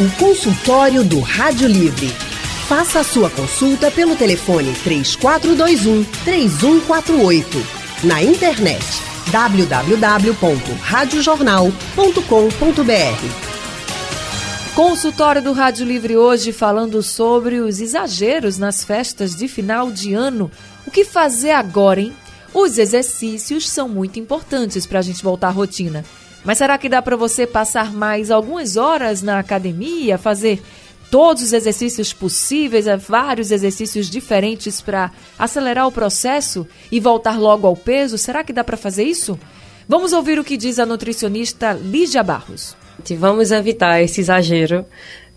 O consultório do Rádio Livre. Faça a sua consulta pelo telefone 3421 3148. Na internet www.radiojornal.com.br. Consultório do Rádio Livre hoje falando sobre os exageros nas festas de final de ano. O que fazer agora, hein? Os exercícios são muito importantes para a gente voltar à rotina. Mas será que dá para você passar mais algumas horas na academia, fazer todos os exercícios possíveis, é, vários exercícios diferentes para acelerar o processo e voltar logo ao peso? Será que dá para fazer isso? Vamos ouvir o que diz a nutricionista Lígia Barros. Vamos evitar esse exagero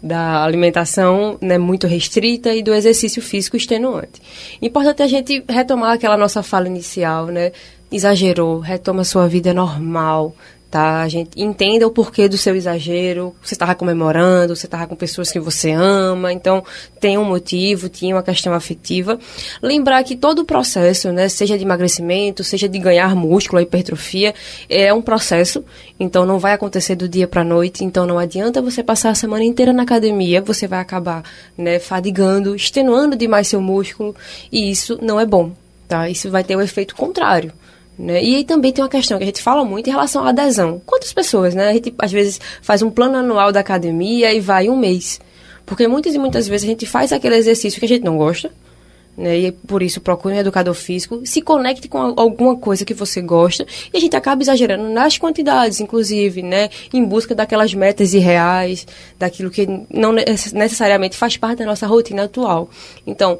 da alimentação né, muito restrita e do exercício físico extenuante. Importante a gente retomar aquela nossa fala inicial, né? Exagerou, retoma sua vida normal, tá? A gente entenda o porquê do seu exagero, você estava comemorando, você estava com pessoas que você ama, então tem um motivo, tinha uma questão afetiva. Lembrar que todo o processo, né, seja de emagrecimento, seja de ganhar músculo, a hipertrofia, é um processo, então não vai acontecer do dia para noite, então não adianta você passar a semana inteira na academia, você vai acabar, né, fadigando, extenuando demais seu músculo, e isso não é bom, tá? Isso vai ter o um efeito contrário. Né? E aí também tem uma questão que a gente fala muito em relação à adesão. Quantas pessoas, né? A gente às vezes faz um plano anual da academia e vai um mês. Porque muitas e muitas vezes a gente faz aquele exercício que a gente não gosta, né? E por isso procure um educador físico, se conecte com alguma coisa que você gosta e a gente acaba exagerando nas quantidades, inclusive, né? Em busca daquelas metas irreais, daquilo que não necessariamente faz parte da nossa rotina atual. Então,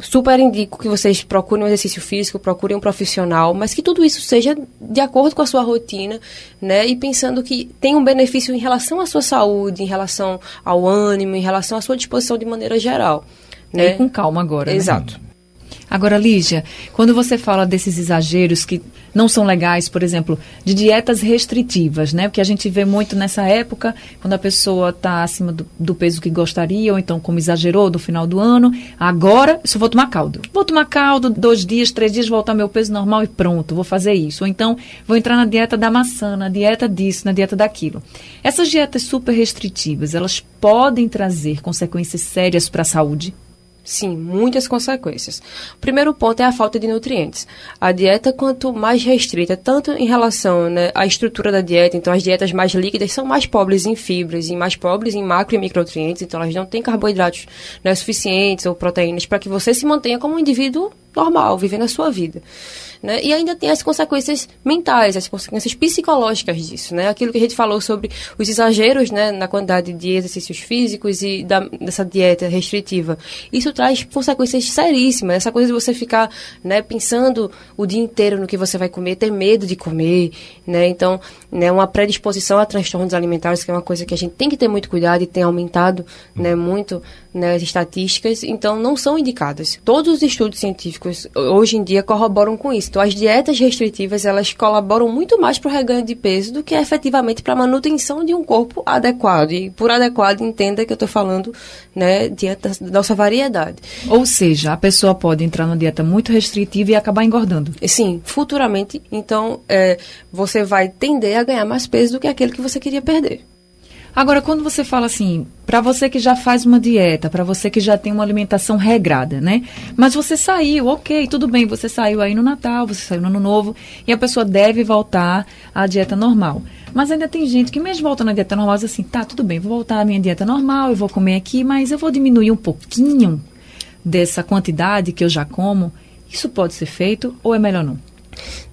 super indico que vocês procurem um exercício físico, procurem um profissional, mas que tudo isso seja de acordo com a sua rotina, né? E pensando que tem um benefício em relação à sua saúde, em relação ao ânimo, em relação à sua disposição de maneira geral. Né? E com calma agora. Né? Exato. Né? Agora, Lígia, quando você fala desses exageros que não são legais, por exemplo, de dietas restritivas, né? Porque a gente vê muito nessa época, quando a pessoa está acima do, do, peso que gostaria, ou então como exagerou do final do ano, agora só vou tomar caldo. Vou tomar caldo, dois dias, três dias, voltar meu peso normal e pronto, vou fazer isso. Ou então vou entrar na dieta da maçã, na dieta disso, na dieta daquilo. Essas dietas super restritivas, elas podem trazer consequências sérias para a saúde? Sim, muitas consequências. O primeiro ponto é a falta de nutrientes. A dieta, quanto mais restrita, tanto em relação né, à estrutura da dieta, então as dietas mais líquidas são mais pobres em fibras e mais pobres em macro e micronutrientes, então elas não têm carboidratos né, suficientes ou proteínas para que você se mantenha como um indivíduo normal, vivendo a sua vida. Né? E ainda tem as consequências mentais, as consequências psicológicas disso, né? Aquilo que a gente falou sobre os exageros, né, na quantidade de exercícios físicos e da, dessa dieta restritiva. Isso traz consequências seríssimas. Essa coisa de você ficar, né, pensando o dia inteiro no que você vai comer, ter medo de comer, né? Então, né, uma predisposição a transtornos alimentares, que é uma coisa que a gente tem que ter muito cuidado e tem aumentado, né, muito né, as estatísticas, então não são indicadas. Todos os estudos científicos hoje em dia corroboram com isso. Então, as dietas restritivas, elas colaboram muito mais para o reganho de peso do que efetivamente para a manutenção de um corpo adequado. E por adequado, entenda que eu estou falando, né, dieta da nossa variedade. Ou seja, a pessoa pode entrar numa dieta muito restritiva e acabar engordando. Sim, futuramente, então, é, você vai tender a ganhar mais peso do que aquele que você queria perder. Agora, quando você fala assim, para você que já faz uma dieta, para você que já tem uma alimentação regrada, né? Mas você saiu, ok, tudo bem, você saiu aí no Natal, você saiu no Ano Novo, e a pessoa deve voltar à dieta normal. Mas ainda tem gente que mesmo voltando à dieta normal, diz assim, tá, tudo bem, vou voltar à minha dieta normal, eu vou comer aqui, mas eu vou diminuir um pouquinho dessa quantidade que eu já como. Isso pode ser feito ou é melhor não?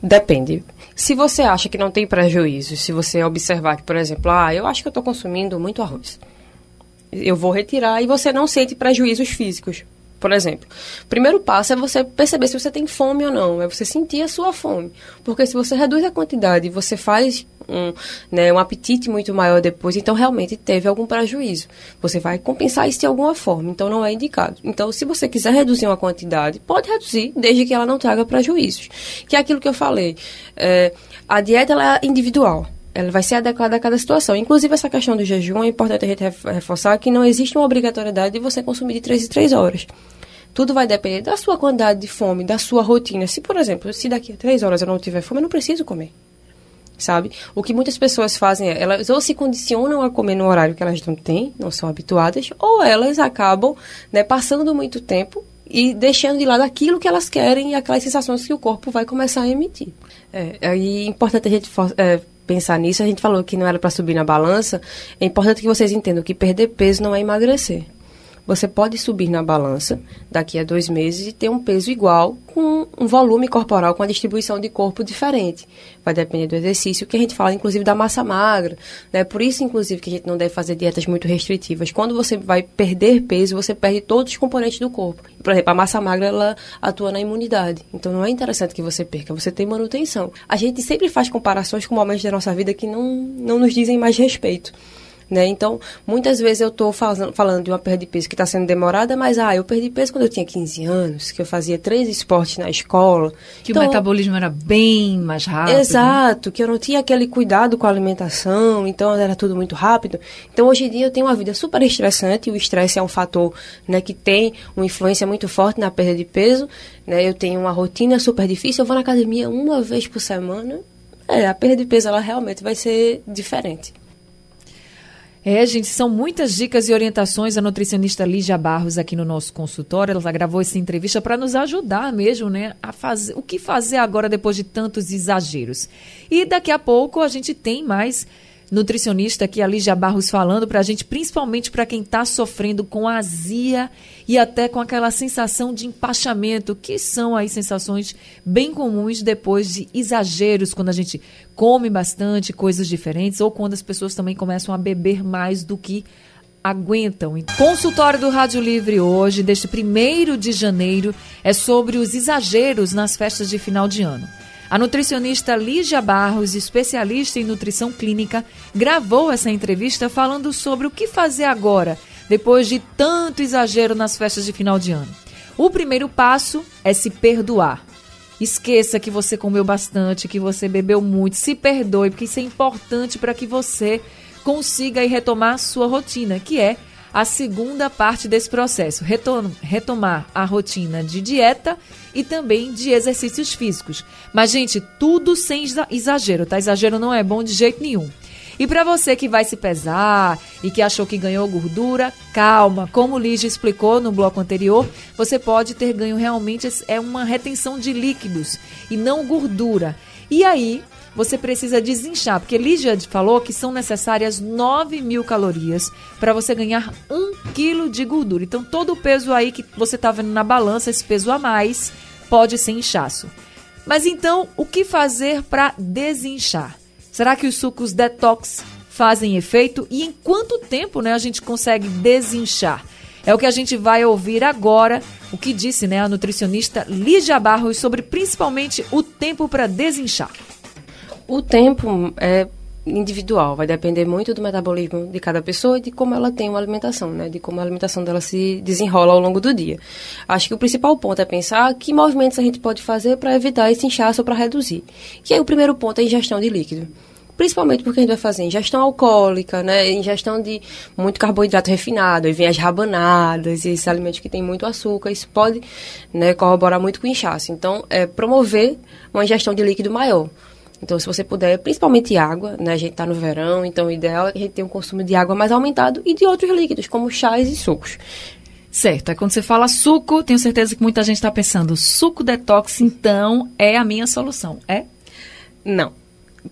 Depende. Se você acha que não tem prejuízo, se você observar que, por exemplo, ah, eu acho que eu estou consumindo muito arroz, eu vou retirar e você não sente prejuízos físicos. Por exemplo, o primeiro passo é você perceber se você tem fome ou não, é você sentir a sua fome. Porque se você reduz a quantidade você faz um, né, um apetite muito maior depois, então realmente teve algum prejuízo. Você vai compensar isso de alguma forma, então não é indicado. Então, se você quiser reduzir uma quantidade, pode reduzir, desde que ela não traga prejuízos. Que é aquilo que eu falei. É, a dieta ela é individual ela vai ser adequada a cada situação. Inclusive, essa questão do jejum, é importante a gente reforçar que não existe uma obrigatoriedade de você consumir de 3 em 3 horas. Tudo vai depender da sua quantidade de fome, da sua rotina. Se, por exemplo, se daqui a 3 horas eu não tiver fome, eu não preciso comer. sabe? O que muitas pessoas fazem é, elas ou se condicionam a comer no horário que elas não têm, não são habituadas, ou elas acabam né, passando muito tempo e deixando de lado aquilo que elas querem e aquelas sensações que o corpo vai começar a emitir. É, é importante a gente é, pensar nisso. A gente falou que não era para subir na balança. É importante que vocês entendam que perder peso não é emagrecer você pode subir na balança daqui a dois meses e ter um peso igual com um volume corporal, com a distribuição de corpo diferente. Vai depender do exercício, que a gente fala, inclusive, da massa magra. Né? Por isso, inclusive, que a gente não deve fazer dietas muito restritivas. Quando você vai perder peso, você perde todos os componentes do corpo. Por exemplo, a massa magra, ela atua na imunidade. Então, não é interessante que você perca, você tem manutenção. A gente sempre faz comparações com momentos da nossa vida que não, não nos dizem mais respeito. Né? Então, muitas vezes eu estou falando de uma perda de peso que está sendo demorada, mas ah, eu perdi peso quando eu tinha 15 anos, que eu fazia três esportes na escola. Que então, o metabolismo era bem mais rápido. Exato, que eu não tinha aquele cuidado com a alimentação, então era tudo muito rápido. Então, hoje em dia eu tenho uma vida super estressante, e o estresse é um fator né, que tem uma influência muito forte na perda de peso. Né? Eu tenho uma rotina super difícil, eu vou na academia uma vez por semana. É, a perda de peso ela realmente vai ser diferente. É, gente, são muitas dicas e orientações a nutricionista Lígia Barros aqui no nosso consultório. Ela gravou essa entrevista para nos ajudar mesmo, né, a fazer o que fazer agora depois de tantos exageros. E daqui a pouco a gente tem mais nutricionista aqui, a Lígia Barros, falando para a gente, principalmente para quem está sofrendo com azia e até com aquela sensação de empachamento, que são aí sensações bem comuns depois de exageros, quando a gente come bastante coisas diferentes ou quando as pessoas também começam a beber mais do que aguentam. Consultório do Rádio Livre hoje, deste primeiro de janeiro, é sobre os exageros nas festas de final de ano. A nutricionista Lígia Barros, especialista em nutrição clínica, gravou essa entrevista falando sobre o que fazer agora, depois de tanto exagero nas festas de final de ano. O primeiro passo é se perdoar. Esqueça que você comeu bastante, que você bebeu muito, se perdoe, porque isso é importante para que você consiga retomar a sua rotina, que é a segunda parte desse processo, retomar a rotina de dieta e também de exercícios físicos. Mas, gente, tudo sem exagero, tá? Exagero não é bom de jeito nenhum. E para você que vai se pesar e que achou que ganhou gordura, calma. Como o Lígia explicou no bloco anterior, você pode ter ganho realmente é uma retenção de líquidos e não gordura. E aí, você precisa desinchar, porque Lígia falou que são necessárias 9 mil calorias para você ganhar 1 quilo de gordura. Então, todo o peso aí que você está vendo na balança, esse peso a mais, pode ser inchaço. Mas então, o que fazer para desinchar? Será que os sucos detox fazem efeito? E em quanto tempo né, a gente consegue desinchar? É o que a gente vai ouvir agora, o que disse né, a nutricionista Lígia Barros sobre principalmente o tempo para desinchar. O tempo é individual, vai depender muito do metabolismo de cada pessoa e de como ela tem uma alimentação, né? De como a alimentação dela se desenrola ao longo do dia. Acho que o principal ponto é pensar que movimentos a gente pode fazer para evitar esse inchaço ou para reduzir. E aí o primeiro ponto é a ingestão de líquido. Principalmente porque a gente vai fazer ingestão alcoólica, né? Ingestão de muito carboidrato refinado, aí vem as rabanadas e esses alimentos que têm muito açúcar. Isso pode né, corroborar muito com o inchaço. Então, é promover uma ingestão de líquido maior. Então, se você puder, principalmente água, né? A gente está no verão, então o ideal é que a gente tenha um consumo de água mais aumentado e de outros líquidos, como chás e sucos. Certo. Quando você fala suco, tenho certeza que muita gente está pensando, suco detox, então, é a minha solução. É? Não.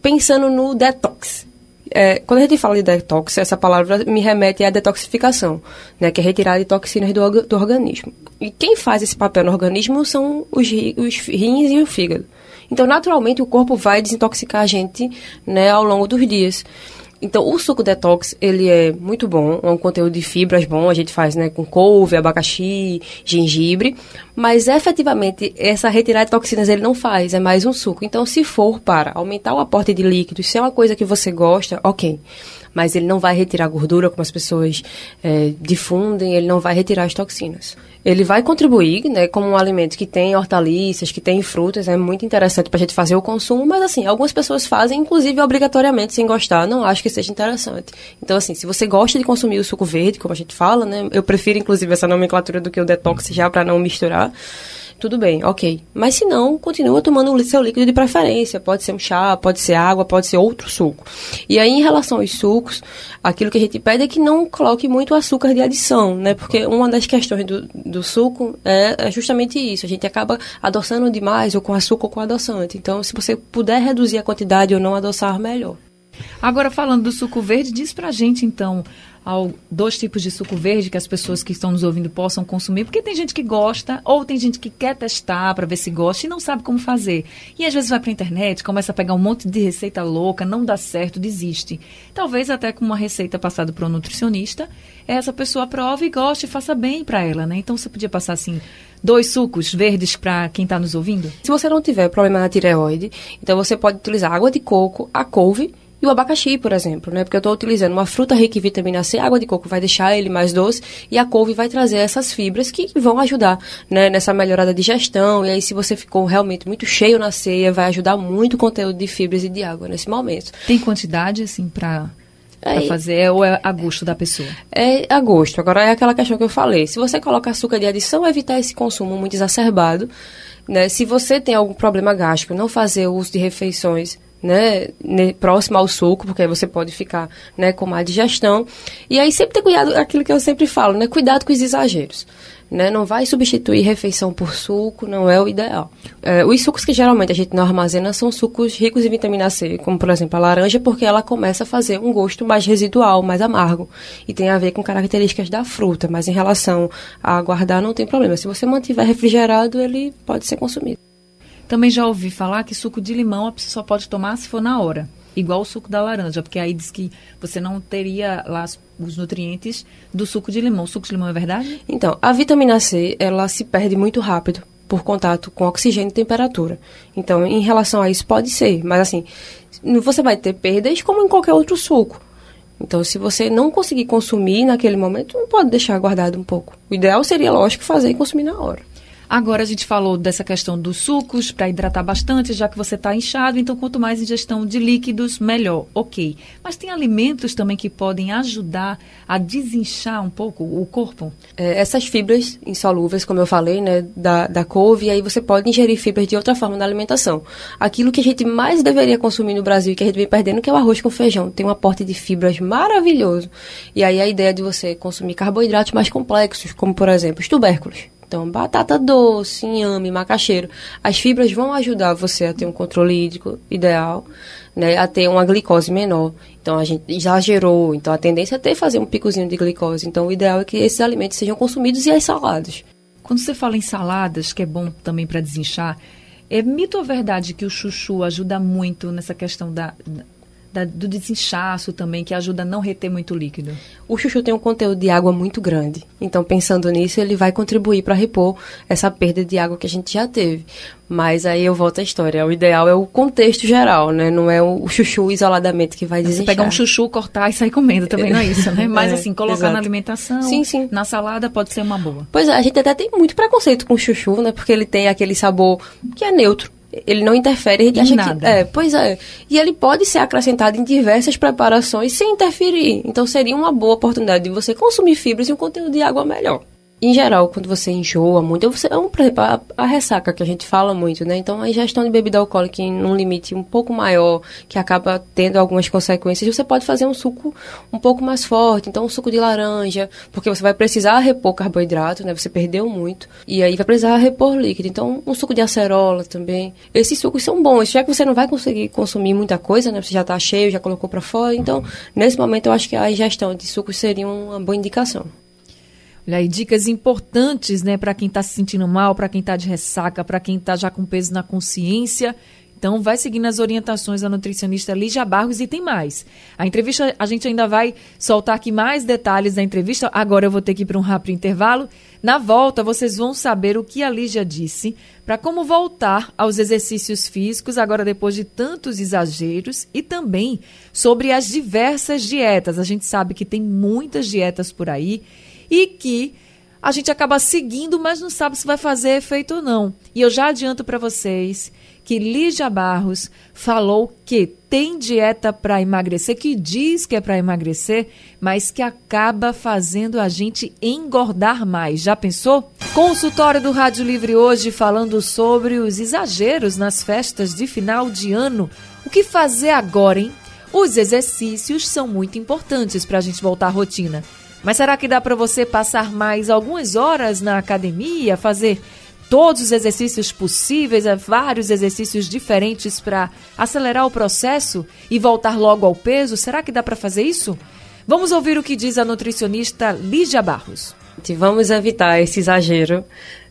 Pensando no detox. É, quando a gente fala de detox, essa palavra me remete à detoxificação, né, que é retirar de toxinas do, do organismo. E quem faz esse papel no organismo são os, os rins e o fígado. Então, naturalmente, o corpo vai desintoxicar a gente né, ao longo dos dias. Então, o suco detox, ele é muito bom, é um conteúdo de fibras bom, a gente faz, né, com couve, abacaxi, gengibre, mas efetivamente essa retirada de toxinas ele não faz, é mais um suco. Então, se for para aumentar o aporte de líquidos, se é uma coisa que você gosta, ok mas ele não vai retirar gordura, como as pessoas é, difundem, ele não vai retirar as toxinas. Ele vai contribuir, né, como um alimento que tem hortaliças, que tem frutas, é muito interessante para a gente fazer o consumo, mas assim, algumas pessoas fazem, inclusive obrigatoriamente, sem gostar, não acho que seja interessante. Então, assim, se você gosta de consumir o suco verde, como a gente fala, né, eu prefiro inclusive essa nomenclatura do que o detox já para não misturar. Tudo bem, ok. Mas se não, continua tomando o seu líquido de preferência. Pode ser um chá, pode ser água, pode ser outro suco. E aí, em relação aos sucos, aquilo que a gente pede é que não coloque muito açúcar de adição, né? Porque uma das questões do, do suco é, é justamente isso. A gente acaba adoçando demais, ou com açúcar ou com adoçante. Então, se você puder reduzir a quantidade ou não adoçar, melhor. Agora, falando do suco verde, diz pra gente, então, ao, dois tipos de suco verde que as pessoas que estão nos ouvindo possam consumir, porque tem gente que gosta, ou tem gente que quer testar para ver se gosta e não sabe como fazer. E às vezes vai para a internet, começa a pegar um monte de receita louca, não dá certo, desiste. Talvez até com uma receita passada por um nutricionista, essa pessoa prove e goste e faça bem para ela, né? Então você podia passar assim dois sucos verdes para quem está nos ouvindo? Se você não tiver problema na tireoide, então você pode utilizar água de coco, a couve e o abacaxi, por exemplo, né? Porque eu estou utilizando uma fruta rica em vitamina C, água de coco vai deixar ele mais doce e a couve vai trazer essas fibras que vão ajudar, né? Nessa melhorada da digestão. E aí, se você ficou realmente muito cheio na ceia, vai ajudar muito o conteúdo de fibras e de água nesse momento. Tem quantidade, assim, para para fazer ou é a gosto da pessoa? É a gosto. Agora é aquela questão que eu falei. Se você coloca açúcar de adição, evitar esse consumo muito exacerbado. Né? Se você tem algum problema gástrico, não fazer uso de refeições né, próximo ao suco, porque aí você pode ficar, né, com má digestão. E aí sempre ter cuidado, aquilo que eu sempre falo, né, cuidado com os exageros. Né, não vai substituir refeição por suco, não é o ideal. É, os sucos que geralmente a gente não armazena são sucos ricos em vitamina C, como por exemplo a laranja, porque ela começa a fazer um gosto mais residual, mais amargo. E tem a ver com características da fruta, mas em relação a guardar não tem problema. Se você mantiver refrigerado, ele pode ser consumido. Também já ouvi falar que suco de limão a pessoa só pode tomar se for na hora. Igual o suco da laranja, porque aí diz que você não teria lá os nutrientes do suco de limão. O suco de limão é verdade? Então, a vitamina C, ela se perde muito rápido por contato com oxigênio e temperatura. Então, em relação a isso, pode ser. Mas, assim, você vai ter perdas como em qualquer outro suco. Então, se você não conseguir consumir naquele momento, não pode deixar guardado um pouco. O ideal seria, lógico, fazer e consumir na hora. Agora a gente falou dessa questão dos sucos para hidratar bastante, já que você está inchado, então quanto mais ingestão de líquidos, melhor. Ok. Mas tem alimentos também que podem ajudar a desinchar um pouco o corpo? É, essas fibras insolúveis, como eu falei, né, da, da couve, aí você pode ingerir fibras de outra forma na alimentação. Aquilo que a gente mais deveria consumir no Brasil e que a gente vem perdendo, que é o arroz com feijão. Tem um aporte de fibras maravilhoso. E aí a ideia de você consumir carboidratos mais complexos, como por exemplo os tubérculos. Então, batata doce, inhame, macaxeiro. As fibras vão ajudar você a ter um controle hídrico ideal, né? A ter uma glicose menor. Então, a gente exagerou. Então, a tendência é ter fazer um picozinho de glicose. Então, o ideal é que esses alimentos sejam consumidos e as saladas. Quando você fala em saladas, que é bom também para desinchar, é mito ou verdade que o chuchu ajuda muito nessa questão da, da, do desinchaço também, que ajuda a não reter muito líquido? O chuchu tem um conteúdo de água muito grande. Então, pensando nisso, ele vai contribuir para repor essa perda de água que a gente já teve. Mas aí eu volto à história. O ideal é o contexto geral, né? Não é o chuchu isoladamente que vai desinchar. Você pegar um chuchu, cortar e sair comendo também não é isso, né? Mas é, assim, colocar exato. na alimentação, sim, sim. na salada pode ser uma boa. Pois é, a gente até tem muito preconceito com o chuchu, né? Porque ele tem aquele sabor que é neutro ele não interfere, a gente em acha nada. que. É, pois é. E ele pode ser acrescentado em diversas preparações sem interferir. Então seria uma boa oportunidade de você consumir fibras e um conteúdo de água melhor em geral, quando você enjoa muito, você, é um, por exemplo, a, a, ressaca que a gente fala muito, né? Então, a ingestão de bebida alcoólica em um limite um pouco maior, que acaba tendo algumas consequências, você pode fazer um suco um pouco mais forte. Então, um suco de laranja, porque você vai precisar repor carboidrato, né? Você perdeu muito. E aí vai precisar repor líquido. Então, um suco de acerola também. Esses sucos são bons, já que você não vai conseguir consumir muita coisa, né? Você já está cheio, já colocou para fora. Então, nesse momento, eu acho que a ingestão de sucos seria uma boa indicação. Olha aí, dicas importantes, né, para quem está se sentindo mal, para quem está de ressaca, para quem está já com peso na consciência. Então, vai seguindo as orientações da nutricionista Lígia Barros e tem mais. A entrevista, a gente ainda vai soltar aqui mais detalhes da entrevista. Agora eu vou ter que ir para um rápido intervalo. Na volta, vocês vão saber o que a Lígia disse para como voltar aos exercícios físicos, agora depois de tantos exageros, e também sobre as diversas dietas. A gente sabe que tem muitas dietas por aí e que a gente acaba seguindo, mas não sabe se vai fazer efeito ou não. E eu já adianto para vocês que Lígia Barros falou que tem dieta para emagrecer, que diz que é para emagrecer, mas que acaba fazendo a gente engordar mais. Já pensou? Consultório do Rádio Livre hoje falando sobre os exageros nas festas de final de ano. O que fazer agora, hein? Os exercícios são muito importantes para a gente voltar à rotina. Mas será que dá para você passar mais algumas horas na academia, fazer todos os exercícios possíveis, é, vários exercícios diferentes para acelerar o processo e voltar logo ao peso? Será que dá para fazer isso? Vamos ouvir o que diz a nutricionista Lígia Barros. Vamos evitar esse exagero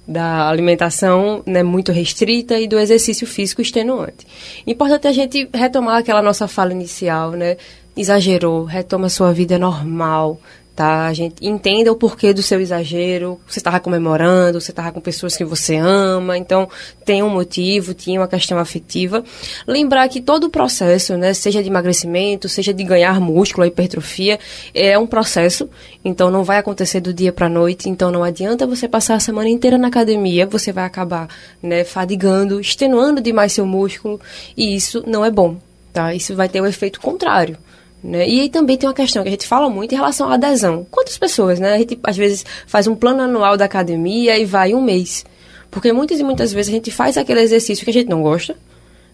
da alimentação né, muito restrita e do exercício físico extenuante. Importante a gente retomar aquela nossa fala inicial, né? Exagerou, retoma sua vida normal, tá? A gente entenda o porquê do seu exagero. Você estava comemorando, você estava com pessoas que você ama, então tem um motivo, tinha uma questão afetiva. Lembrar que todo o processo, né, seja de emagrecimento, seja de ganhar músculo, hipertrofia, é um processo, então não vai acontecer do dia para noite, então não adianta você passar a semana inteira na academia, você vai acabar, né, fadigando, extenuando demais seu músculo, e isso não é bom, tá? Isso vai ter o um efeito contrário. Né? E aí também tem uma questão que a gente fala muito em relação à adesão. Quantas pessoas, né? A gente às vezes faz um plano anual da academia e vai um mês. Porque muitas e muitas vezes a gente faz aquele exercício que a gente não gosta,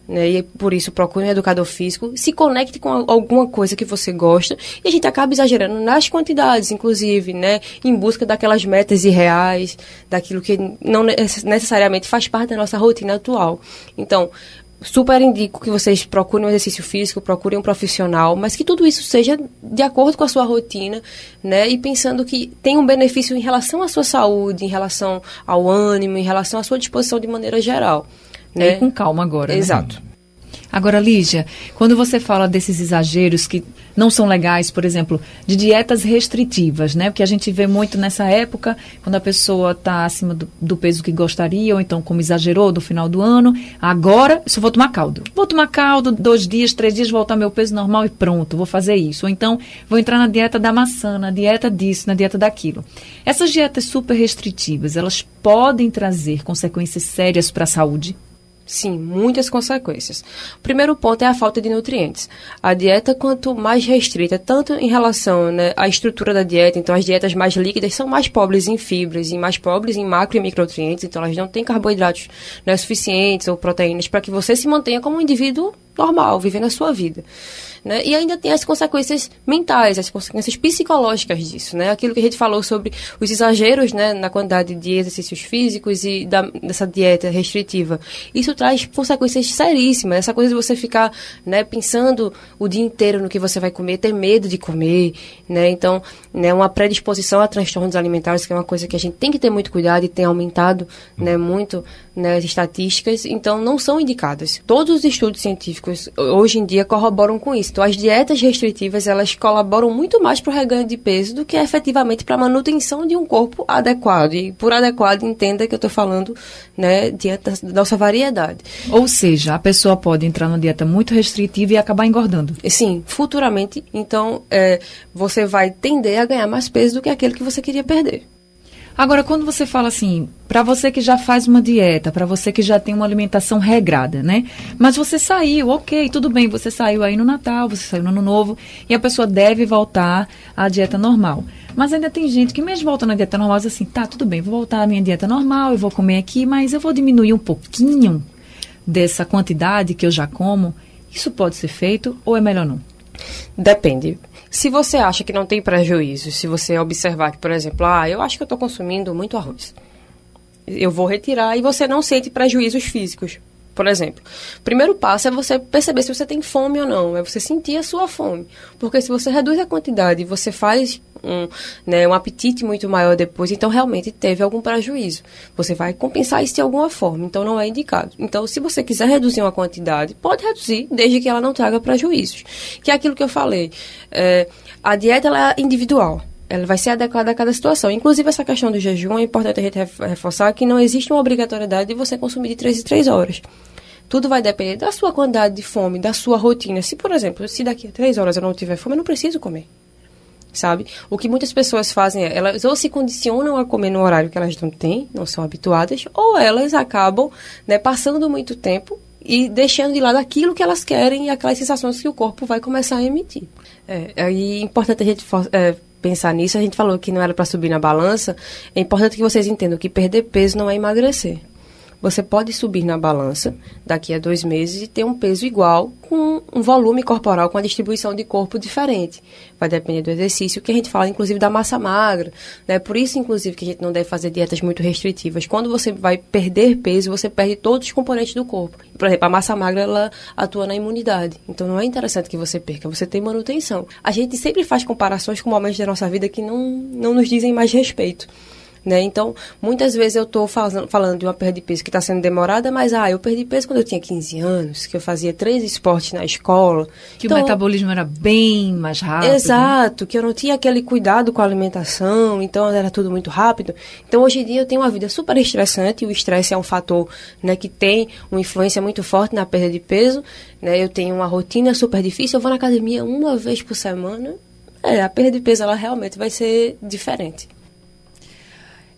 né? E por isso procure um educador físico, se conecte com alguma coisa que você gosta e a gente acaba exagerando nas quantidades, inclusive, né? Em busca daquelas metas irreais, daquilo que não necessariamente faz parte da nossa rotina atual. Então, super indico que vocês procurem um exercício físico, procurem um profissional, mas que tudo isso seja de acordo com a sua rotina, né? E pensando que tem um benefício em relação à sua saúde, em relação ao ânimo, em relação à sua disposição de maneira geral. Né? E com calma agora. Né? Exato. Né? Agora, Lígia, quando você fala desses exageros que não são legais, por exemplo, de dietas restritivas, né? Porque a gente vê muito nessa época, quando a pessoa está acima do, do, peso que gostaria, ou então como exagerou no final do ano, agora só vou tomar caldo. Vou tomar caldo, dois dias, três dias, voltar meu peso normal e pronto, vou fazer isso. Ou então vou entrar na dieta da maçã, na dieta disso, na dieta daquilo. Essas dietas super restritivas, elas podem trazer consequências sérias para a saúde? Sim, muitas consequências. O primeiro ponto é a falta de nutrientes. A dieta, quanto mais restrita, tanto em relação né, à estrutura da dieta, então as dietas mais líquidas são mais pobres em fibras e mais pobres em macro e micronutrientes, então elas não têm carboidratos né, suficientes ou proteínas para que você se mantenha como um indivíduo normal, vivendo a sua vida. Né? E ainda tem as consequências mentais, as consequências psicológicas disso, né? Aquilo que a gente falou sobre os exageros, né, na quantidade de exercícios físicos e da, dessa dieta restritiva. Isso traz consequências seríssimas. Essa coisa de você ficar, né, pensando o dia inteiro no que você vai comer, ter medo de comer, né? Então, né, uma predisposição a transtornos alimentares, que é uma coisa que a gente tem que ter muito cuidado e tem aumentado, né, muito né, as estatísticas, então não são indicadas. Todos os estudos científicos hoje em dia corroboram com isso. Então, as dietas restritivas, elas colaboram muito mais para o reganho de peso do que efetivamente para a manutenção de um corpo adequado. E por adequado, entenda que eu estou falando, né, dieta da nossa variedade. Ou seja, a pessoa pode entrar numa dieta muito restritiva e acabar engordando. Sim, futuramente, então, é, você vai tender a ganhar mais peso do que aquele que você queria perder. Agora, quando você fala assim, para você que já faz uma dieta, para você que já tem uma alimentação regrada, né? Mas você saiu, ok, tudo bem, você saiu aí no Natal, você saiu no Ano Novo, e a pessoa deve voltar à dieta normal. Mas ainda tem gente que mesmo voltando à dieta normal diz assim, tá, tudo bem, vou voltar à minha dieta normal, eu vou comer aqui, mas eu vou diminuir um pouquinho dessa quantidade que eu já como. Isso pode ser feito ou é melhor não? Depende. Se você acha que não tem prejuízo, se você observar que, por exemplo, ah, eu acho que eu estou consumindo muito arroz, eu vou retirar e você não sente prejuízos físicos. Por exemplo, o primeiro passo é você perceber se você tem fome ou não, é você sentir a sua fome. Porque se você reduz a quantidade e você faz um, né, um apetite muito maior depois, então realmente teve algum prejuízo. Você vai compensar isso de alguma forma, então não é indicado. Então, se você quiser reduzir uma quantidade, pode reduzir, desde que ela não traga prejuízos. Que é aquilo que eu falei. É, a dieta ela é individual ela vai ser adequada a cada situação. Inclusive, essa questão do jejum, é importante a gente reforçar que não existe uma obrigatoriedade de você consumir de 3 em 3 horas. Tudo vai depender da sua quantidade de fome, da sua rotina. Se, por exemplo, se daqui a 3 horas eu não tiver fome, eu não preciso comer sabe? O que muitas pessoas fazem é, elas ou se condicionam a comer no horário que elas não têm, não são habituadas, ou elas acabam, né, passando muito tempo e deixando de lado aquilo que elas querem e aquelas sensações que o corpo vai começar a emitir. É, é importante a gente é, pensar nisso. A gente falou que não era para subir na balança. É importante que vocês entendam que perder peso não é emagrecer você pode subir na balança daqui a dois meses e ter um peso igual com um volume corporal, com a distribuição de corpo diferente. Vai depender do exercício, que a gente fala, inclusive, da massa magra. Né? Por isso, inclusive, que a gente não deve fazer dietas muito restritivas. Quando você vai perder peso, você perde todos os componentes do corpo. Por exemplo, a massa magra, ela atua na imunidade. Então, não é interessante que você perca, você tem manutenção. A gente sempre faz comparações com momentos da nossa vida que não, não nos dizem mais respeito. Né? Então, muitas vezes eu estou falando de uma perda de peso que está sendo demorada, mas ah, eu perdi peso quando eu tinha 15 anos, que eu fazia três esportes na escola. Que então, o metabolismo era bem mais rápido. Exato, que eu não tinha aquele cuidado com a alimentação, então era tudo muito rápido. Então, hoje em dia, eu tenho uma vida super estressante, e o estresse é um fator né, que tem uma influência muito forte na perda de peso. Né? Eu tenho uma rotina super difícil, eu vou na academia uma vez por semana. É, a perda de peso, ela realmente vai ser diferente.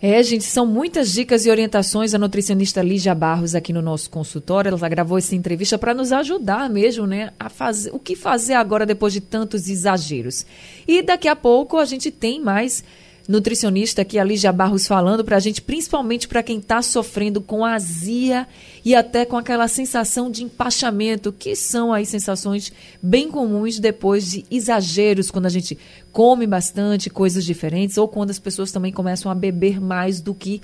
É, gente, são muitas dicas e orientações. A nutricionista Lígia Barros aqui no nosso consultório, ela gravou essa entrevista para nos ajudar mesmo, né, a fazer o que fazer agora depois de tantos exageros. E daqui a pouco a gente tem mais nutricionista aqui, a Lígia Barros, falando para a gente, principalmente para quem está sofrendo com azia e até com aquela sensação de empachamento, que são aí sensações bem comuns depois de exageros, quando a gente come bastante coisas diferentes ou quando as pessoas também começam a beber mais do que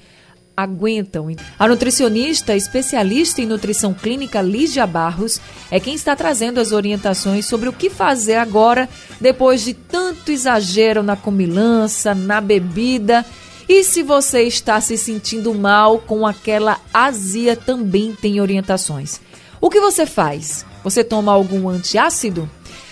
aguentam. A nutricionista especialista em nutrição clínica Lígia Barros é quem está trazendo as orientações sobre o que fazer agora depois de tanto exagero na comilança, na bebida. E se você está se sentindo mal com aquela azia, também tem orientações. O que você faz? Você toma algum antiácido?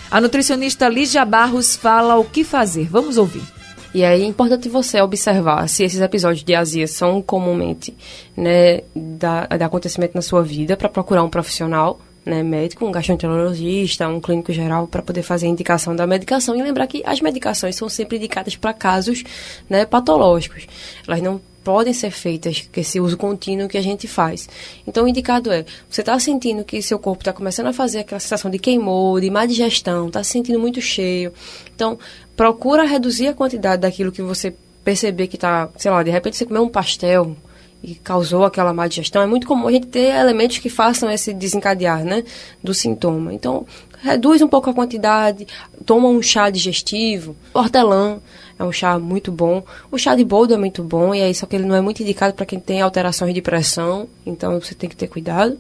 A nutricionista Lígia Barros fala o que fazer. Vamos ouvir. E aí é importante você observar se esses episódios de azia são comumente né, da, da acontecimento na sua vida para procurar um profissional né, médico, um gastroenterologista, um clínico geral para poder fazer a indicação da medicação e lembrar que as medicações são sempre indicadas para casos né, patológicos. Elas não podem ser feitas com esse uso contínuo que a gente faz. Então, o indicado é, você está sentindo que seu corpo está começando a fazer aquela sensação de queimou, de má digestão, está se sentindo muito cheio. Então, procura reduzir a quantidade daquilo que você perceber que está, sei lá, de repente você comeu um pastel e causou aquela má digestão. É muito comum a gente ter elementos que façam esse desencadear, né, do sintoma. Então, reduz um pouco a quantidade, toma um chá digestivo, hortelã, é um chá muito bom. O chá de boldo é muito bom, e aí só que ele não é muito indicado para quem tem alterações de pressão, então você tem que ter cuidado.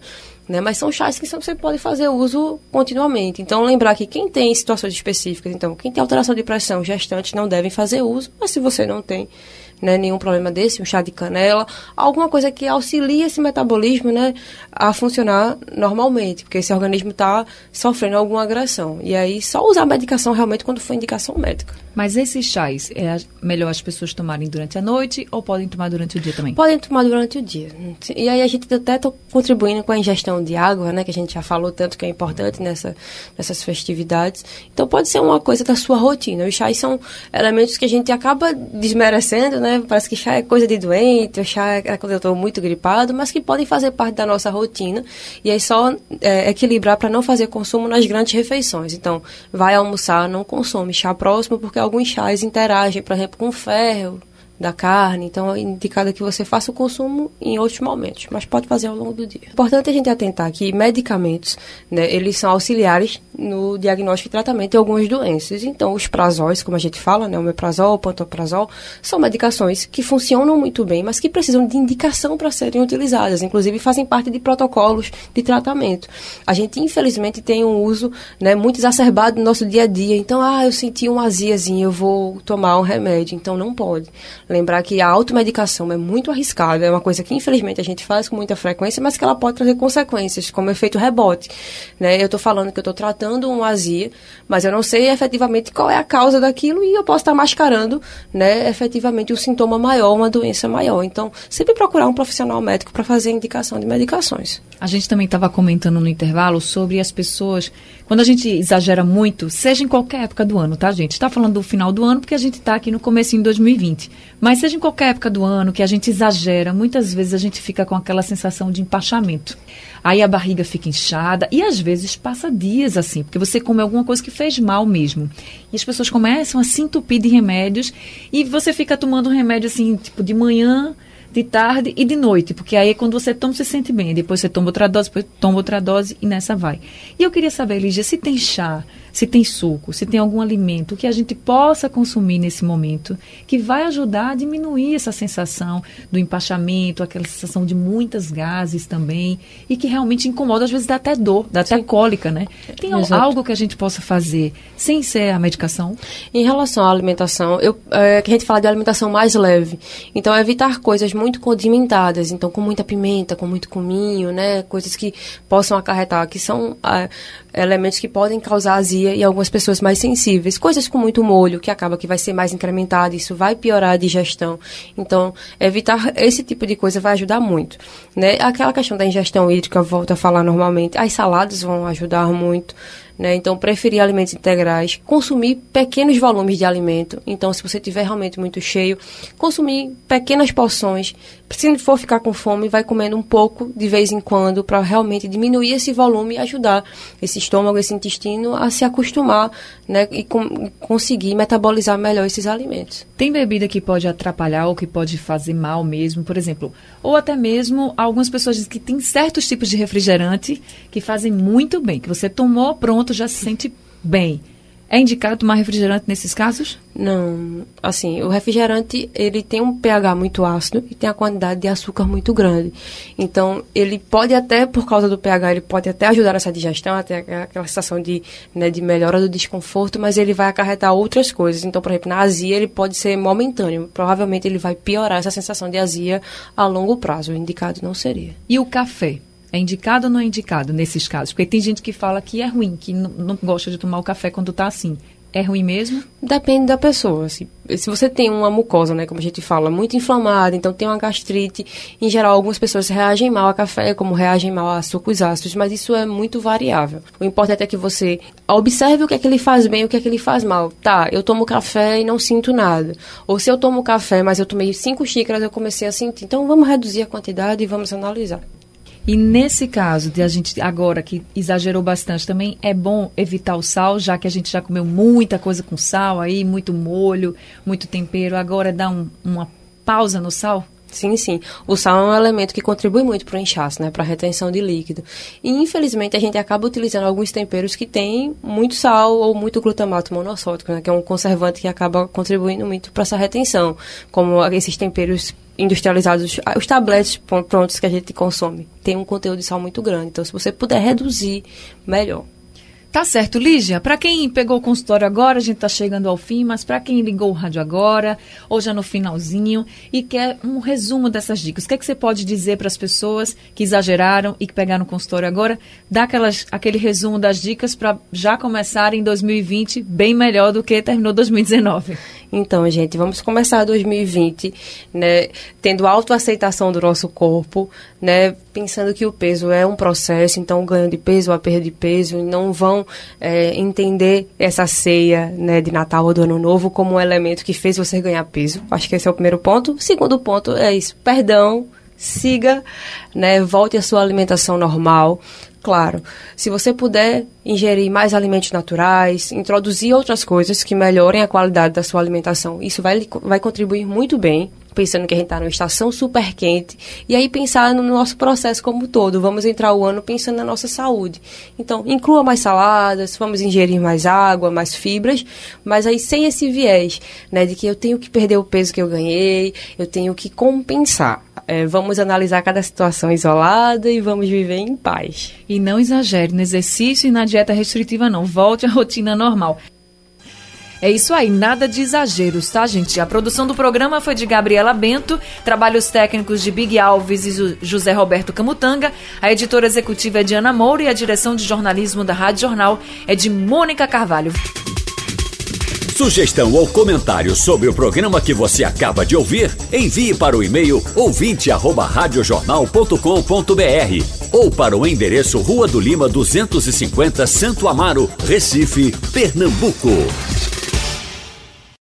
Né? Mas são chás que você pode fazer uso continuamente. Então, lembrar que quem tem situações específicas, então, quem tem alteração de pressão, gestantes não devem fazer uso, mas se você não tem, né, nenhum problema desse, um chá de canela, alguma coisa que auxilie esse metabolismo né, a funcionar normalmente, porque esse organismo está sofrendo alguma agressão. E aí, só usar a medicação realmente quando for indicação médica. Mas esses chás, é melhor as pessoas tomarem durante a noite ou podem tomar durante o dia também? Podem tomar durante o dia. E aí a gente até está contribuindo com a ingestão de água, né, que a gente já falou tanto que é importante nessa, nessas festividades. Então pode ser uma coisa da sua rotina. Os chás são elementos que a gente acaba desmerecendo, né? Parece que chá é coisa de doente, chá é quando eu estou muito gripado, mas que podem fazer parte da nossa rotina. E aí só é, equilibrar para não fazer consumo nas grandes refeições. Então, vai almoçar, não consome chá próximo, porque alguns chás interagem, por exemplo, com ferro da carne, então é indicado que você faça o consumo em outros momentos, mas pode fazer ao longo do dia. Importante a gente atentar que medicamentos, né, eles são auxiliares no diagnóstico e tratamento de algumas doenças. Então, os prazóis, como a gente fala, né, o meprazol, o pantoprazol, são medicações que funcionam muito bem, mas que precisam de indicação para serem utilizadas, inclusive fazem parte de protocolos de tratamento. A gente, infelizmente, tem um uso né, muito exacerbado no nosso dia a dia. Então, ah, eu senti uma aziazinha, eu vou tomar um remédio. Então, não pode. Lembrar que a automedicação é muito arriscada, é uma coisa que, infelizmente, a gente faz com muita frequência, mas que ela pode trazer consequências, como efeito rebote. Né? Eu estou falando que eu estou tratando uma azia, mas eu não sei efetivamente qual é a causa daquilo e eu posso estar mascarando, né, efetivamente um sintoma maior, uma doença maior. Então, sempre procurar um profissional médico para fazer indicação de medicações. A gente também estava comentando no intervalo sobre as pessoas, quando a gente exagera muito, seja em qualquer época do ano, tá, gente? Está falando do final do ano porque a gente está aqui no começo em 2020. Mas seja em qualquer época do ano que a gente exagera, muitas vezes a gente fica com aquela sensação de empachamento. Aí a barriga fica inchada e às vezes passa dias assim, porque você come alguma coisa que fez mal mesmo. E as pessoas começam a se entupir de remédios e você fica tomando um remédio assim, tipo de manhã, de tarde e de noite, porque aí quando você toma, você se sente bem. Depois você toma outra dose, depois toma outra dose e nessa vai. E eu queria saber, Lígia, se tem chá, se tem suco, se tem algum alimento que a gente possa consumir nesse momento que vai ajudar a diminuir essa sensação do empachamento, aquela sensação de muitas gases também e que realmente incomoda, às vezes dá até dor, dá até Sim. cólica, né? Tem Exato. algo que a gente possa fazer sem ser a medicação? Em relação à alimentação, eu, é, que a gente fala de alimentação mais leve. Então, evitar coisas muito condimentadas, então com muita pimenta, com muito cominho, né? Coisas que possam acarretar, que são é, elementos que podem causar azia e algumas pessoas mais sensíveis. Coisas com muito molho, que acaba que vai ser mais incrementado, isso vai piorar a digestão. Então, evitar esse tipo de coisa vai ajudar muito. Né? Aquela questão da ingestão hídrica, volto a falar normalmente, as saladas vão ajudar muito. Né? Então, preferir alimentos integrais, consumir pequenos volumes de alimento. Então, se você tiver realmente muito cheio, consumir pequenas porções. Se for ficar com fome, vai comendo um pouco de vez em quando para realmente diminuir esse volume e ajudar esse estômago, esse intestino a se acostumar né? e com, conseguir metabolizar melhor esses alimentos. Tem bebida que pode atrapalhar ou que pode fazer mal mesmo, por exemplo, ou até mesmo algumas pessoas dizem que tem certos tipos de refrigerante que fazem muito bem, que você tomou pronto pronto já se sente bem. É indicado tomar refrigerante nesses casos? Não, assim, o refrigerante ele tem um pH muito ácido e tem a quantidade de açúcar muito grande. Então, ele pode até, por causa do pH, ele pode até ajudar nessa digestão, até aquela sensação de, né, de melhora do desconforto, mas ele vai acarretar outras coisas. Então, por exemplo, na azia ele pode ser momentâneo. Provavelmente ele vai piorar essa sensação de azia a longo prazo. O indicado não seria. E o café? É indicado ou não é indicado nesses casos? Porque tem gente que fala que é ruim, que não, gosta de tomar o café quando está assim. É ruim mesmo? Depende da pessoa. Se, se você tem uma mucosa, né, como a gente fala, muito inflamada, então tem uma gastrite, em geral algumas pessoas reagem mal a café, como reagem mal a sucos ácidos, mas isso é muito variável. O importante é que você observe o que é que ele faz bem e o que é que ele faz mal. Tá, eu tomo café e não sinto nada. Ou se eu tomo café, mas eu tomei cinco xícaras, eu comecei a sentir. Então vamos reduzir a quantidade e vamos analisar. E nesse caso, de a gente agora que exagerou bastante, também é bom evitar o sal, já que a gente já comeu muita coisa com sal aí, muito molho, muito tempero. Agora dá um, uma pausa no sal? Sim, sim. O sal é um elemento que contribui muito para o inchaço, né, para a retenção de líquido. E infelizmente a gente acaba utilizando alguns temperos que têm muito sal ou muito glutamato monossódico, né, que é um conservante que acaba contribuindo muito para essa retenção, como esses temperos industrializados, os tabletes prontos que a gente consome, tem um conteúdo de sal muito grande. Então, se você puder reduzir, melhor. Tá certo, Lígia. Para quem pegou o consultório agora, a gente está chegando ao fim, mas para quem ligou o rádio agora, ou já no finalzinho, e quer um resumo dessas dicas, o que, é que você pode dizer para as pessoas que exageraram e que pegaram o consultório agora? Dá aquelas, aquele resumo das dicas para já começar em 2020 bem melhor do que terminou 2019. Então, gente, vamos começar 2020, né, tendo autoaceitação do nosso corpo, né, pensando que o peso é um processo, então o ganho de peso, a perda de peso, não vão é, entender essa ceia, né, de Natal ou do Ano Novo como um elemento que fez você ganhar peso. Acho que esse é o primeiro ponto. O segundo ponto é isso, perdão, siga, né, volte à sua alimentação normal, Claro, se você puder ingerir mais alimentos naturais, introduzir outras coisas que melhorem a qualidade da sua alimentação, isso vai, vai contribuir muito bem pensando que a gente está numa estação super quente, e aí pensar no nosso processo como todo. Vamos entrar o ano pensando na nossa saúde. Então, inclua mais saladas, vamos ingerir mais água, mais fibras, mas aí sem esse viés, né, de que eu tenho que perder o peso que eu ganhei, eu tenho que compensar. É, vamos analisar cada situação isolada e vamos viver em paz. E não exagere no exercício e na dieta restritiva, não. Volte à rotina normal. É isso aí, nada de exageros, tá, gente? A produção do programa foi de Gabriela Bento, trabalhos técnicos de Big Alves e José Roberto Camutanga, a editora executiva é de Ana Moura e a direção de jornalismo da Rádio Jornal é de Mônica Carvalho. Sugestão ou comentário sobre o programa que você acaba de ouvir, envie para o e-mail ouvinte@radiojornal.com.br ou para o endereço Rua do Lima 250, Santo Amaro, Recife, Pernambuco.